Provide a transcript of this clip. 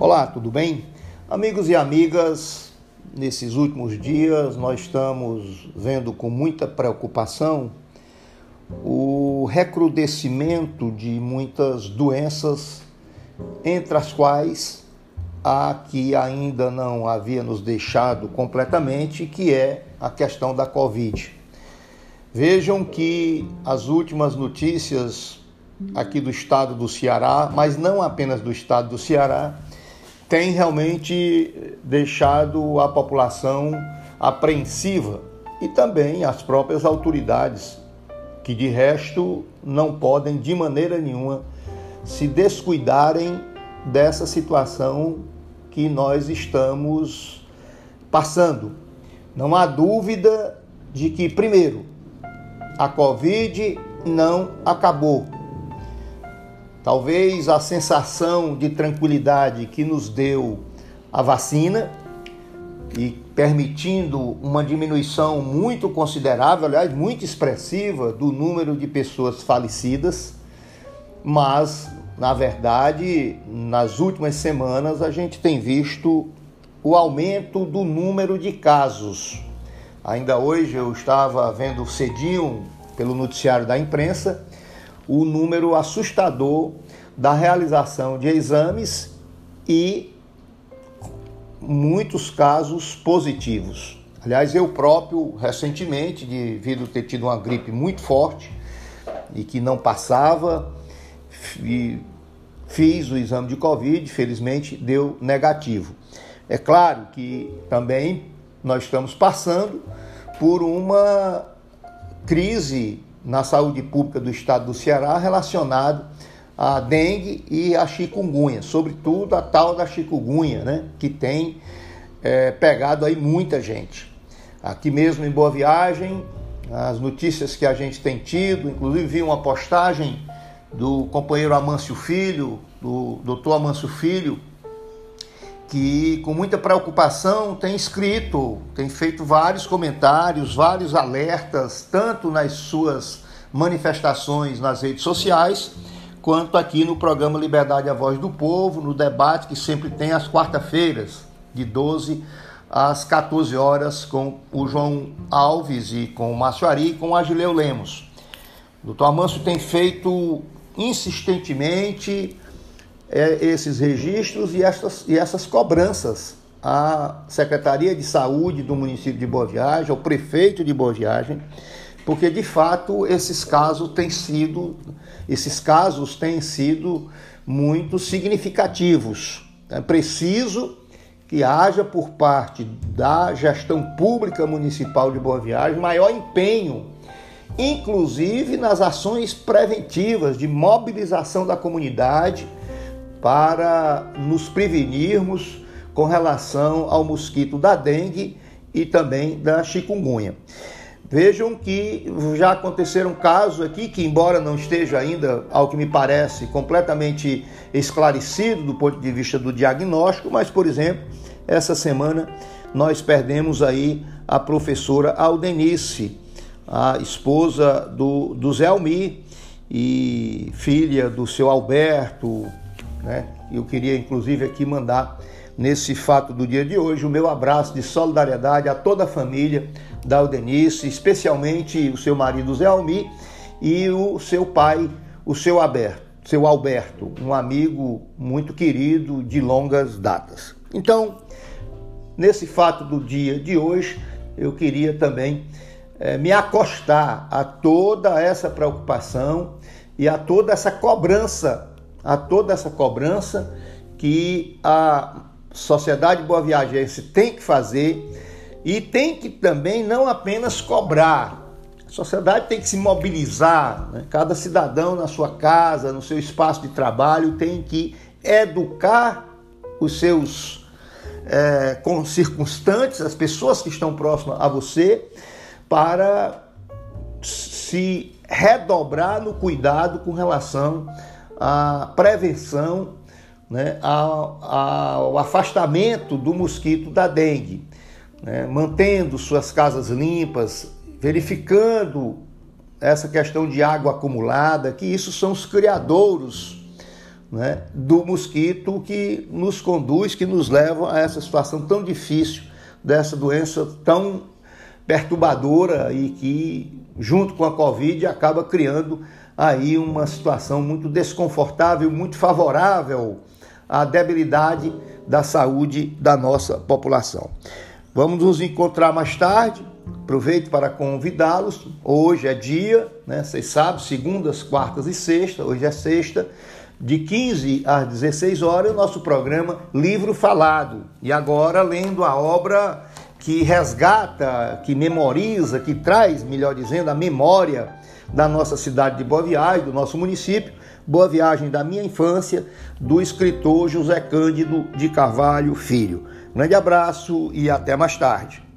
Olá, tudo bem? Amigos e amigas, nesses últimos dias nós estamos vendo com muita preocupação o recrudescimento de muitas doenças, entre as quais a que ainda não havia nos deixado completamente, que é a questão da Covid. Vejam que as últimas notícias aqui do estado do Ceará, mas não apenas do estado do Ceará, tem realmente deixado a população apreensiva e também as próprias autoridades, que de resto não podem de maneira nenhuma se descuidarem dessa situação que nós estamos passando. Não há dúvida de que, primeiro, a Covid não acabou. Talvez a sensação de tranquilidade que nos deu a vacina e permitindo uma diminuição muito considerável, aliás, muito expressiva do número de pessoas falecidas, mas na verdade, nas últimas semanas a gente tem visto o aumento do número de casos. Ainda hoje eu estava vendo cedinho pelo noticiário da imprensa o número assustador da realização de exames e muitos casos positivos. Aliás, eu próprio, recentemente, devido ter tido uma gripe muito forte e que não passava, fiz o exame de Covid, felizmente deu negativo. É claro que também nós estamos passando por uma crise na saúde pública do estado do Ceará relacionado à dengue e à chikungunya, sobretudo a tal da chikungunya, né, que tem é, pegado aí muita gente. Aqui mesmo em Boa Viagem, as notícias que a gente tem tido, inclusive vi uma postagem do companheiro Amâncio Filho, do doutor Amâncio Filho, que com muita preocupação tem escrito, tem feito vários comentários, vários alertas, tanto nas suas manifestações nas redes sociais, quanto aqui no programa Liberdade a Voz do Povo, no debate que sempre tem às quarta-feiras, de 12 às 14 horas, com o João Alves e com o Márcio Ari e com o Agileu Lemos. O doutor Amâncio tem feito insistentemente é, esses registros e essas, e essas cobranças à Secretaria de Saúde do município de Boa Viagem, ao prefeito de Boa Viagem, porque de fato esses casos têm sido, esses casos têm sido muito significativos. É preciso que haja por parte da gestão pública municipal de Boa Viagem maior empenho, inclusive nas ações preventivas de mobilização da comunidade para nos prevenirmos com relação ao mosquito da dengue e também da chikungunya. Vejam que já aconteceram casos aqui que, embora não esteja ainda, ao que me parece, completamente esclarecido do ponto de vista do diagnóstico, mas, por exemplo, essa semana nós perdemos aí a professora Aldenice, a esposa do, do Zé Almi e filha do seu Alberto, né? Eu queria inclusive aqui mandar nesse fato do dia de hoje o meu abraço de solidariedade a toda a família da Aldenice, especialmente o seu marido Zé Almi e o seu pai, o seu Alberto, seu Alberto, um amigo muito querido de longas datas. Então, nesse fato do dia de hoje, eu queria também é, me acostar a toda essa preocupação e a toda essa cobrança a toda essa cobrança que a sociedade boa viajense tem que fazer e tem que também não apenas cobrar. A sociedade tem que se mobilizar, né? cada cidadão na sua casa, no seu espaço de trabalho, tem que educar os seus é, circunstantes, as pessoas que estão próximas a você, para se redobrar no cuidado com relação a prevenção, né, ao, afastamento do mosquito da dengue, né, mantendo suas casas limpas, verificando essa questão de água acumulada, que isso são os criadouros né, do mosquito que nos conduz, que nos leva a essa situação tão difícil, dessa doença tão perturbadora e que, junto com a Covid, acaba criando aí uma situação muito desconfortável, muito favorável à debilidade da saúde da nossa população. Vamos nos encontrar mais tarde. Aproveito para convidá-los. Hoje é dia, né? Vocês sabem, segundas, quartas e sexta. Hoje é sexta de 15 às 16 horas, o nosso programa Livro Falado. E agora lendo a obra que resgata, que memoriza, que traz, melhor dizendo, a memória da nossa cidade de Boa Viagem, do nosso município, Boa Viagem da minha infância, do escritor José Cândido de Carvalho Filho. Grande abraço e até mais tarde.